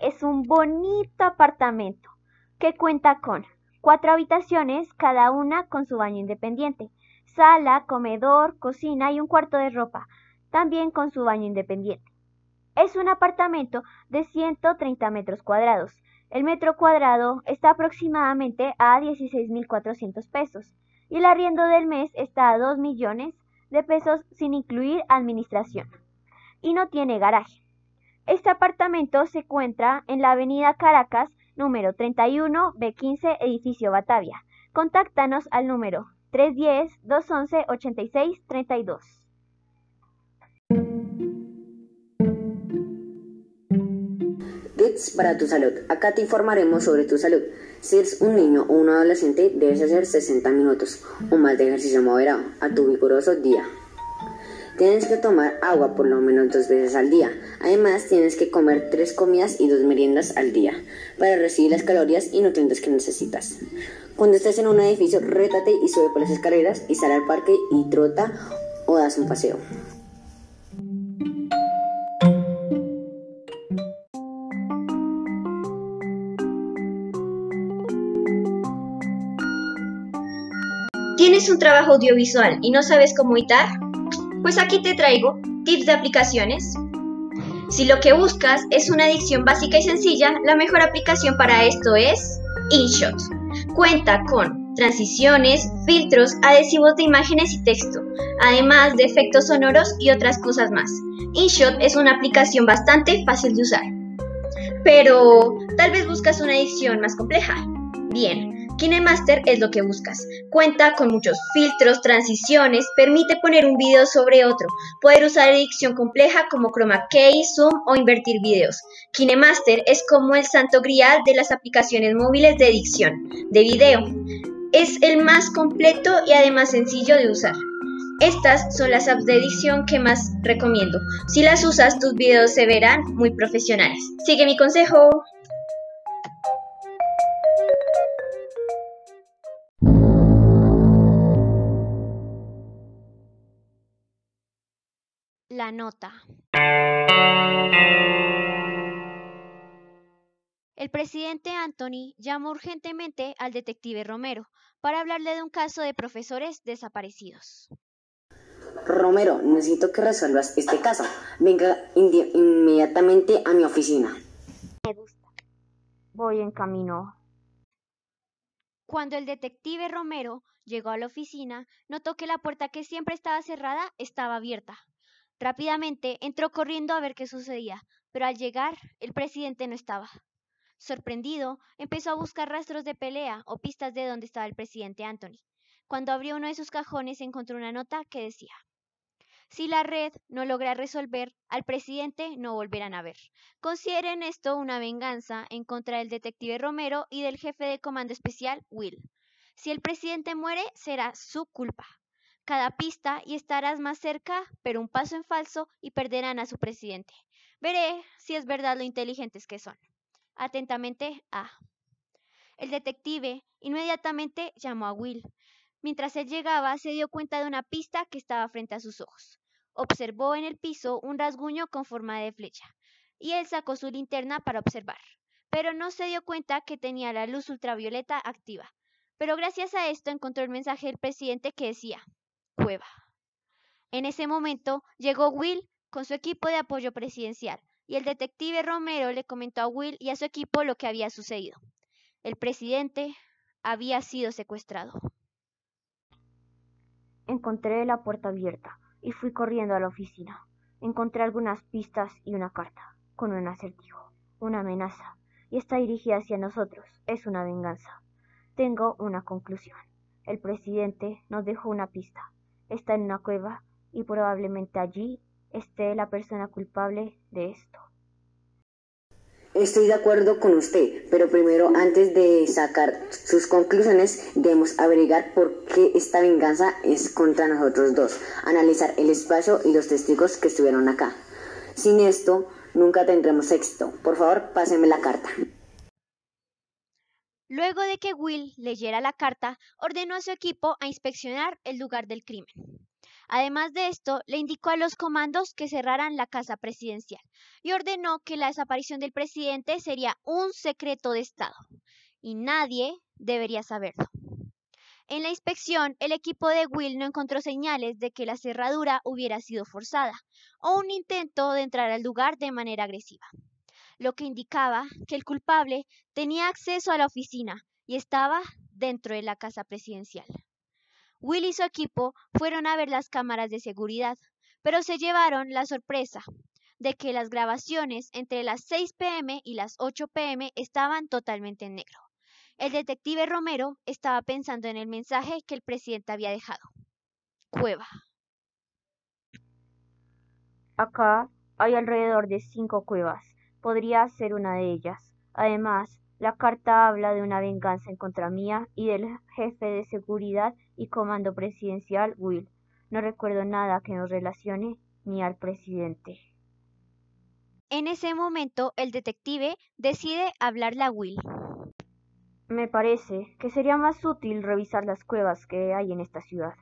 Es un bonito apartamento que cuenta con cuatro habitaciones, cada una con su baño independiente, sala, comedor, cocina y un cuarto de ropa, también con su baño independiente. Es un apartamento de 130 metros cuadrados. El metro cuadrado está aproximadamente a 16.400 pesos y el arriendo del mes está a 2 millones de pesos sin incluir administración. Y no tiene garaje. Este apartamento se encuentra en la avenida Caracas, número 31 B15, edificio Batavia. Contáctanos al número 310-211-8632. Tips para tu salud. Acá te informaremos sobre tu salud. Si eres un niño o un adolescente, debes hacer 60 minutos o más de ejercicio moderado a tu vigoroso día. Tienes que tomar agua por lo menos dos veces al día. Además, tienes que comer tres comidas y dos meriendas al día para recibir las calorías y nutrientes que necesitas. Cuando estés en un edificio, rétate y sube por las escaleras y sal al parque y trota o das un paseo. ¿Tienes un trabajo audiovisual y no sabes cómo editar? Pues aquí te traigo tips de aplicaciones. Si lo que buscas es una edición básica y sencilla, la mejor aplicación para esto es InShot. Cuenta con transiciones, filtros, adhesivos de imágenes y texto, además de efectos sonoros y otras cosas más. InShot es una aplicación bastante fácil de usar. Pero tal vez buscas una edición más compleja. Bien, KineMaster es lo que buscas. Cuenta con muchos filtros, transiciones, permite poner un video sobre otro, poder usar edición compleja como chroma key, zoom o invertir videos. KineMaster es como el santo grial de las aplicaciones móviles de edición de video. Es el más completo y además sencillo de usar. Estas son las apps de edición que más recomiendo. Si las usas, tus videos se verán muy profesionales. Sigue mi consejo. La nota. El presidente Anthony llamó urgentemente al detective Romero para hablarle de un caso de profesores desaparecidos. Romero, necesito que resuelvas este caso. Venga inmediatamente a mi oficina. Me gusta. Voy en camino. Cuando el detective Romero llegó a la oficina, notó que la puerta que siempre estaba cerrada estaba abierta. Rápidamente entró corriendo a ver qué sucedía, pero al llegar el presidente no estaba. Sorprendido, empezó a buscar rastros de pelea o pistas de dónde estaba el presidente Anthony. Cuando abrió uno de sus cajones encontró una nota que decía si la red no logra resolver, al presidente no volverán a ver. Consideren esto una venganza en contra del detective Romero y del jefe de comando especial, Will. Si el presidente muere, será su culpa cada pista y estarás más cerca, pero un paso en falso y perderán a su presidente. Veré si es verdad lo inteligentes que son. Atentamente, A. El detective inmediatamente llamó a Will. Mientras él llegaba, se dio cuenta de una pista que estaba frente a sus ojos. Observó en el piso un rasguño con forma de flecha, y él sacó su linterna para observar, pero no se dio cuenta que tenía la luz ultravioleta activa. Pero gracias a esto encontró el mensaje del presidente que decía, cueva. En ese momento llegó Will con su equipo de apoyo presidencial y el detective Romero le comentó a Will y a su equipo lo que había sucedido. El presidente había sido secuestrado. Encontré la puerta abierta y fui corriendo a la oficina. Encontré algunas pistas y una carta con un acertijo, una amenaza, y está dirigida hacia nosotros. Es una venganza. Tengo una conclusión. El presidente nos dejó una pista está en una cueva y probablemente allí esté la persona culpable de esto. Estoy de acuerdo con usted, pero primero, antes de sacar sus conclusiones, debemos averiguar por qué esta venganza es contra nosotros dos, analizar el espacio y los testigos que estuvieron acá. Sin esto, nunca tendremos éxito. Por favor, páseme la carta. Luego de que Will leyera la carta, ordenó a su equipo a inspeccionar el lugar del crimen. Además de esto, le indicó a los comandos que cerraran la casa presidencial y ordenó que la desaparición del presidente sería un secreto de Estado y nadie debería saberlo. En la inspección, el equipo de Will no encontró señales de que la cerradura hubiera sido forzada o un intento de entrar al lugar de manera agresiva, lo que indicaba que el culpable tenía acceso a la oficina y estaba dentro de la casa presidencial. Will y su equipo fueron a ver las cámaras de seguridad, pero se llevaron la sorpresa de que las grabaciones entre las 6 pm y las 8 pm estaban totalmente en negro. El detective Romero estaba pensando en el mensaje que el presidente había dejado. Cueva. Acá hay alrededor de cinco cuevas. Podría ser una de ellas. Además, la carta habla de una venganza en contra mía y del jefe de seguridad y comando presidencial, Will. No recuerdo nada que nos relacione ni al presidente. En ese momento, el detective decide hablarle a Will. Me parece que sería más útil revisar las cuevas que hay en esta ciudad,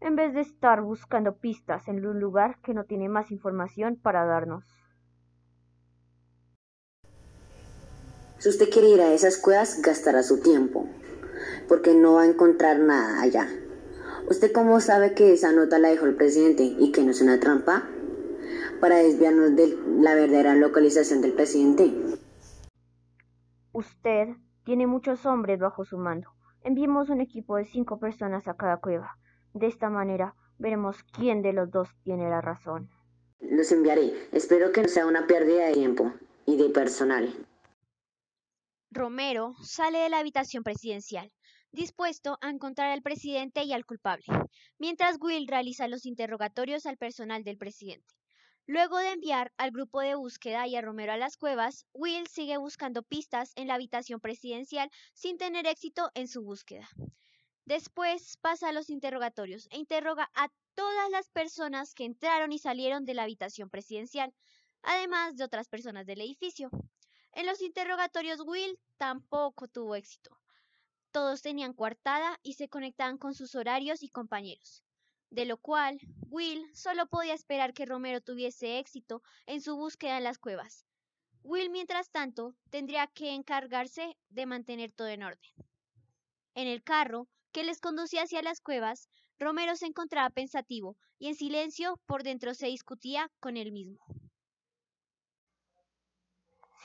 en vez de estar buscando pistas en un lugar que no tiene más información para darnos. Si usted quiere ir a esas cuevas, gastará su tiempo, porque no va a encontrar nada allá. ¿Usted cómo sabe que esa nota la dejó el presidente y que no es una trampa? Para desviarnos de la verdadera localización del presidente. Usted tiene muchos hombres bajo su mando. Enviemos un equipo de cinco personas a cada cueva. De esta manera veremos quién de los dos tiene la razón. Los enviaré. Espero que no sea una pérdida de tiempo y de personal. Romero sale de la habitación presidencial, dispuesto a encontrar al presidente y al culpable, mientras Will realiza los interrogatorios al personal del presidente. Luego de enviar al grupo de búsqueda y a Romero a las cuevas, Will sigue buscando pistas en la habitación presidencial sin tener éxito en su búsqueda. Después pasa a los interrogatorios e interroga a todas las personas que entraron y salieron de la habitación presidencial, además de otras personas del edificio. En los interrogatorios Will tampoco tuvo éxito. Todos tenían coartada y se conectaban con sus horarios y compañeros de lo cual Will solo podía esperar que Romero tuviese éxito en su búsqueda en las cuevas. Will, mientras tanto, tendría que encargarse de mantener todo en orden. En el carro que les conducía hacia las cuevas, Romero se encontraba pensativo y en silencio por dentro se discutía con él mismo.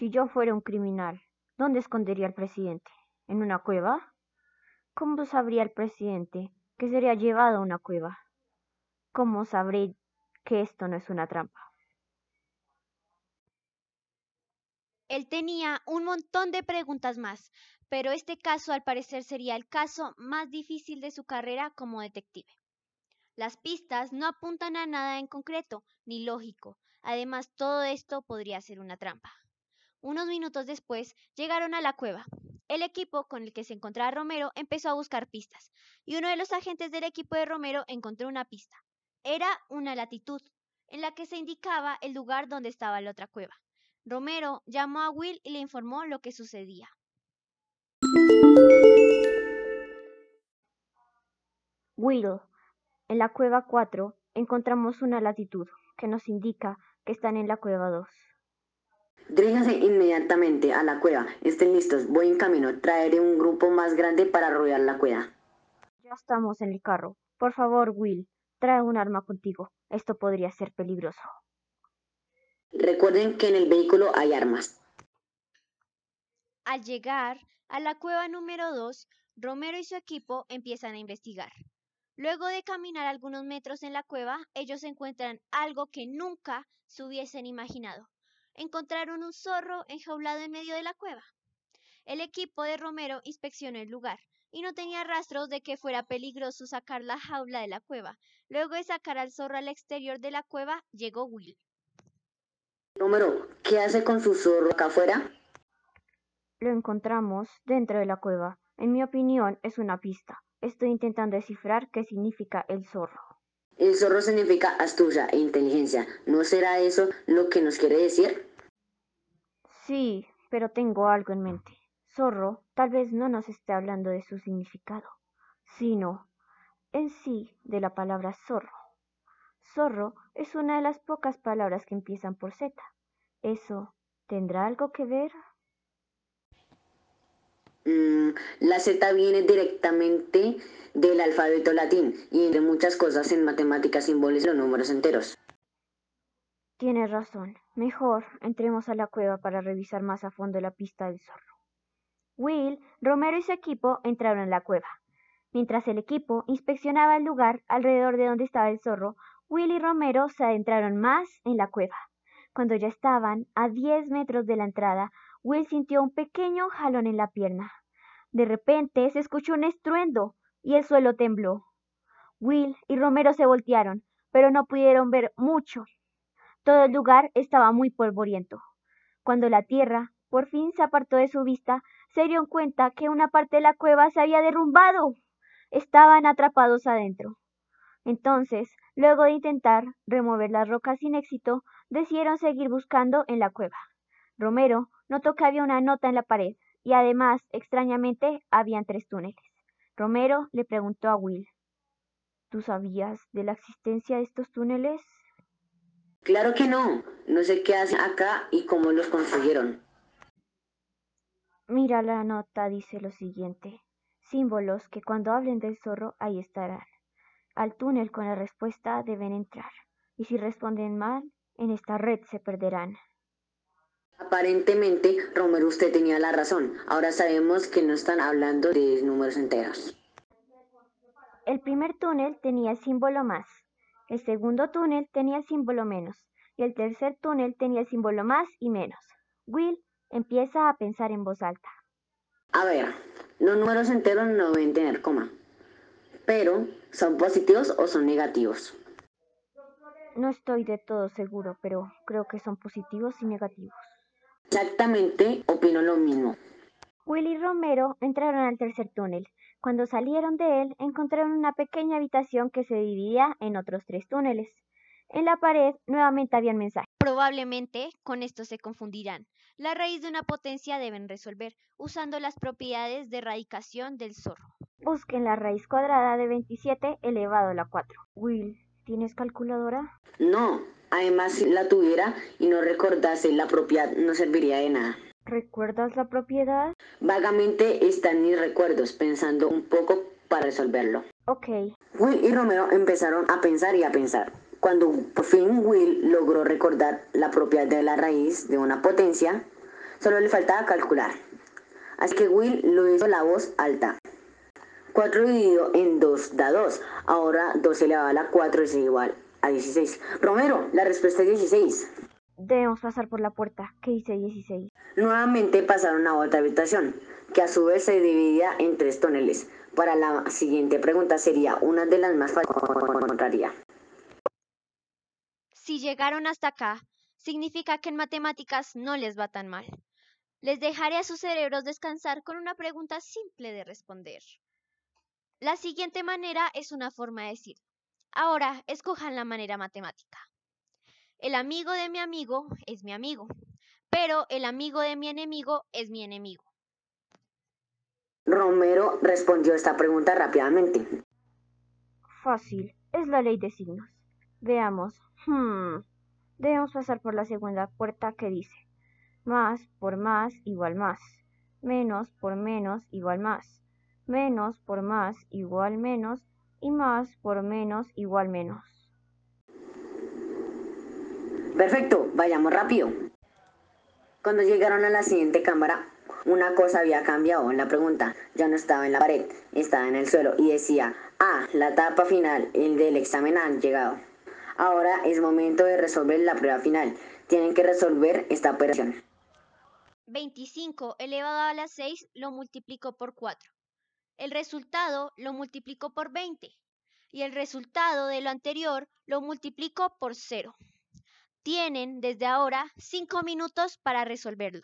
Si yo fuera un criminal, ¿dónde escondería al presidente? ¿En una cueva? ¿Cómo sabría el presidente que sería llevado a una cueva? ¿Cómo sabré que esto no es una trampa? Él tenía un montón de preguntas más, pero este caso al parecer sería el caso más difícil de su carrera como detective. Las pistas no apuntan a nada en concreto, ni lógico. Además, todo esto podría ser una trampa. Unos minutos después llegaron a la cueva. El equipo con el que se encontraba Romero empezó a buscar pistas, y uno de los agentes del equipo de Romero encontró una pista. Era una latitud, en la que se indicaba el lugar donde estaba la otra cueva. Romero llamó a Will y le informó lo que sucedía. Will, en la cueva 4 encontramos una latitud que nos indica que están en la cueva 2. Diríjanse inmediatamente a la cueva. Estén listos. Voy en camino. Traeré un grupo más grande para rodear la cueva. Ya estamos en el carro. Por favor, Will, Trae un arma contigo. Esto podría ser peligroso. Recuerden que en el vehículo hay armas. Al llegar a la cueva número 2, Romero y su equipo empiezan a investigar. Luego de caminar algunos metros en la cueva, ellos encuentran algo que nunca se hubiesen imaginado. Encontraron un zorro enjaulado en medio de la cueva. El equipo de Romero inspeccionó el lugar y no tenía rastros de que fuera peligroso sacar la jaula de la cueva. Luego de sacar al zorro al exterior de la cueva, llegó Will. Número, ¿qué hace con su zorro acá afuera? Lo encontramos dentro de la cueva. En mi opinión, es una pista. Estoy intentando descifrar qué significa el zorro. El zorro significa astucia e inteligencia. ¿No será eso lo que nos quiere decir? Sí, pero tengo algo en mente. Zorro tal vez no nos esté hablando de su significado, sino en sí de la palabra zorro. Zorro es una de las pocas palabras que empiezan por Z. ¿Eso tendrá algo que ver? Mm, la Z viene directamente del alfabeto latín y de muchas cosas en matemáticas simboliza los números enteros. Tienes razón. Mejor entremos a la cueva para revisar más a fondo la pista del zorro. Will, Romero y su equipo entraron en la cueva. Mientras el equipo inspeccionaba el lugar alrededor de donde estaba el zorro, Will y Romero se adentraron más en la cueva. Cuando ya estaban a diez metros de la entrada, Will sintió un pequeño jalón en la pierna. De repente se escuchó un estruendo y el suelo tembló. Will y Romero se voltearon, pero no pudieron ver mucho. Todo el lugar estaba muy polvoriento. Cuando la tierra por fin se apartó de su vista, se dieron cuenta que una parte de la cueva se había derrumbado. Estaban atrapados adentro. Entonces, luego de intentar remover las rocas sin éxito, decidieron seguir buscando en la cueva. Romero notó que había una nota en la pared y además, extrañamente, habían tres túneles. Romero le preguntó a Will, ¿Tú sabías de la existencia de estos túneles? Claro que no. No sé qué hacen acá y cómo los construyeron. Mira la nota, dice lo siguiente. Símbolos que cuando hablen del zorro ahí estarán. Al túnel con la respuesta deben entrar. Y si responden mal, en esta red se perderán. Aparentemente, Romero, usted tenía la razón. Ahora sabemos que no están hablando de números enteros. El primer túnel tenía símbolo más, el segundo túnel tenía símbolo menos, y el tercer túnel tenía símbolo más y menos. Will empieza a pensar en voz alta. A ver, los números enteros no deben tener coma, pero ¿son positivos o son negativos? No estoy de todo seguro, pero creo que son positivos y negativos. Exactamente, opino lo mismo. Willy y Romero entraron al tercer túnel. Cuando salieron de él, encontraron una pequeña habitación que se dividía en otros tres túneles. En la pared nuevamente había un mensaje. Probablemente con esto se confundirán. La raíz de una potencia deben resolver usando las propiedades de radicación del zorro. Busquen la raíz cuadrada de 27 elevado a la 4. Will, ¿tienes calculadora? No, Además, si la tuviera y no recordase la propiedad, no serviría de nada. ¿Recuerdas la propiedad? Vagamente están mis recuerdos, pensando un poco para resolverlo. Ok. Will y Romero empezaron a pensar y a pensar. Cuando por fin Will logró recordar la propiedad de la raíz de una potencia, solo le faltaba calcular. Así que Will lo hizo la voz alta. 4 dividido en 2 da 2. Ahora 2 elevado a la 4 es igual a 16. Romero, la respuesta es 16. Debemos pasar por la puerta, que dice 16. Nuevamente pasaron a otra habitación, que a su vez se dividía en tres túneles. Para la siguiente pregunta sería una de las más fáciles. Si llegaron hasta acá, significa que en matemáticas no les va tan mal. Les dejaré a sus cerebros descansar con una pregunta simple de responder. La siguiente manera es una forma de decir, Ahora, escojan la manera matemática. El amigo de mi amigo es mi amigo, pero el amigo de mi enemigo es mi enemigo. Romero respondió esta pregunta rápidamente. Fácil, es la ley de signos. Veamos. Hmm. Debemos pasar por la segunda puerta que dice más por más igual más, menos por menos igual más, menos por más igual menos y más por menos igual menos. Perfecto, vayamos rápido. Cuando llegaron a la siguiente cámara, una cosa había cambiado en la pregunta. Ya no estaba en la pared, estaba en el suelo y decía, ah, la etapa final, el del examen han llegado. Ahora es momento de resolver la prueba final. Tienen que resolver esta operación. 25 elevado a la 6 lo multiplico por 4. El resultado lo multiplico por 20 y el resultado de lo anterior lo multiplico por 0. Tienen desde ahora 5 minutos para resolverlo.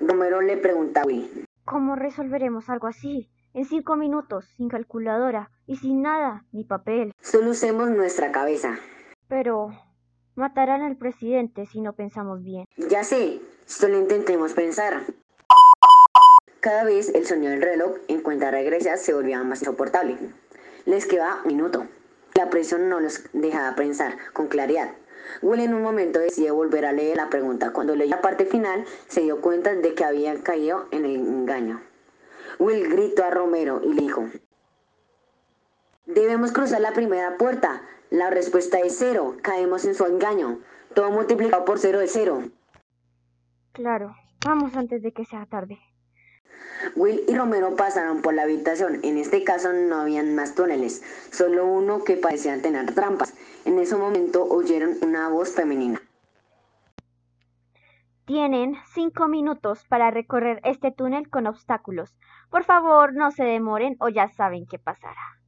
Romero le pregunta a Will. ¿Cómo resolveremos algo así? En 5 minutos, sin calculadora y sin nada, ni papel. Solo usemos nuestra cabeza. Pero matarán al presidente si no pensamos bien. Ya sé, solo intentemos pensar. Cada vez el sonido del reloj en cuenta regresa se volvía más insoportable. Les queda un minuto. La presión no los dejaba pensar con claridad. Will en un momento decidió volver a leer la pregunta. Cuando leyó la parte final, se dio cuenta de que había caído en el engaño. Will gritó a Romero y le dijo, Debemos cruzar la primera puerta. La respuesta es cero. Caemos en su engaño. Todo multiplicado por cero es cero. Claro, vamos antes de que sea tarde. Will y Romero pasaron por la habitación. En este caso no habían más túneles, solo uno que parecía tener trampas. En ese momento oyeron una voz femenina. Tienen cinco minutos para recorrer este túnel con obstáculos. Por favor, no se demoren o ya saben qué pasará.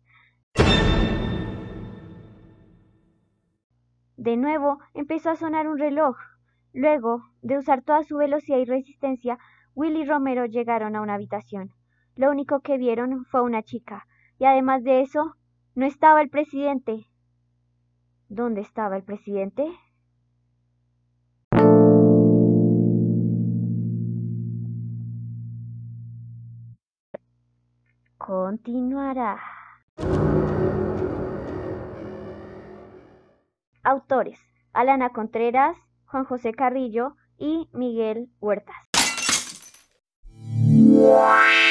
De nuevo empezó a sonar un reloj. Luego, de usar toda su velocidad y resistencia, Will y Romero llegaron a una habitación. Lo único que vieron fue una chica, y además de eso, no estaba el presidente. ¿Dónde estaba el presidente? Continuará. Autores: Alana Contreras, Juan José Carrillo y Miguel Huertas. Wow.